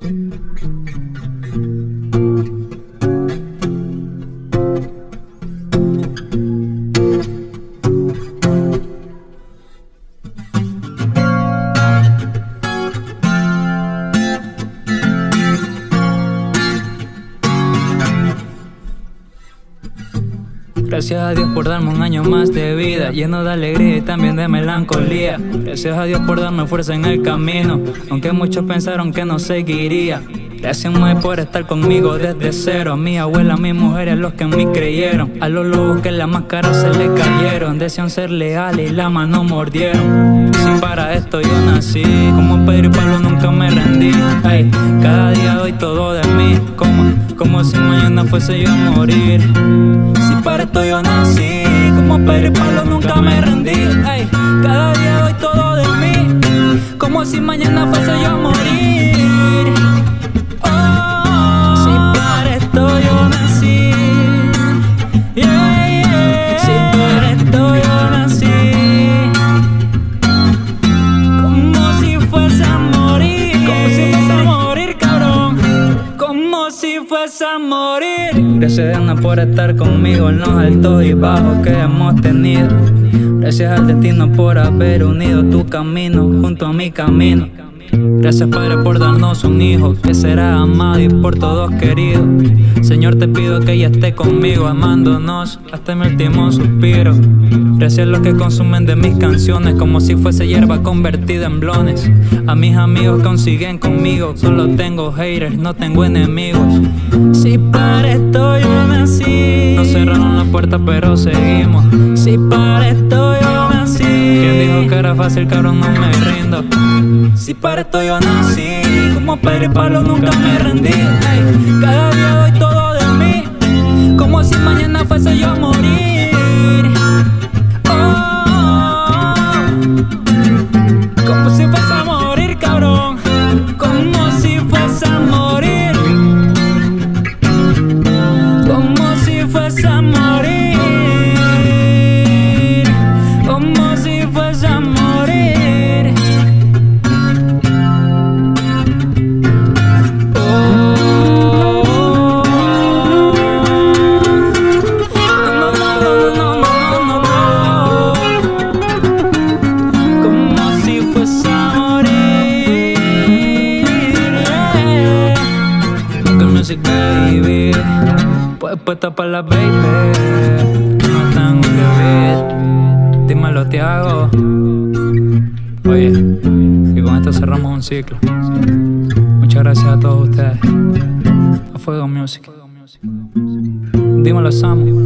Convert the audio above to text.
Thank you. Gracias a Dios por darme un año más de vida, lleno de alegría y también de melancolía. Gracias a Dios por darme fuerza en el camino, aunque muchos pensaron que no seguiría. Gracias más por estar conmigo desde cero. A mi abuela, a mi mujer, a los que en mí creyeron. A los lobos que la máscara se le cayeron. Desean ser leales y la mano mordieron. Si para esto yo nací, como Pedro y Pablo nunca me rendí. Ay, cada día doy todo de como, si mañana fuese yo a morir. Si para esto yo nací, como Pedro y nunca me rendí. Ay, cada día doy todo de mí, como si mañana fuese yo Si fuese a morir. Gracias, Ana, por estar conmigo en los altos y bajos que hemos tenido. Gracias al destino por haber unido tu camino junto a mi camino. Gracias Padre por darnos un hijo que será amado y por todos querido. Señor te pido que ella esté conmigo amándonos hasta mi último suspiro. Gracias a los que consumen de mis canciones como si fuese hierba convertida en blones. A mis amigos consiguen conmigo, solo tengo haters, no tengo enemigos. Si para esto yo nací, nos cerraron la puerta pero seguimos. Si fácil, cabrón, no me rindo. Si para esto yo nací, como Pedro y Pablo nunca me rendí. Cada día doy todo de mí, como si mañana fuese yo a morir. Music Baby. Pues puesta para la baby. No tan beat. Dímelo, te hago. Oye, y con esto cerramos un ciclo. Muchas gracias a todos ustedes. A Fuego Music. Dímelo, Samu.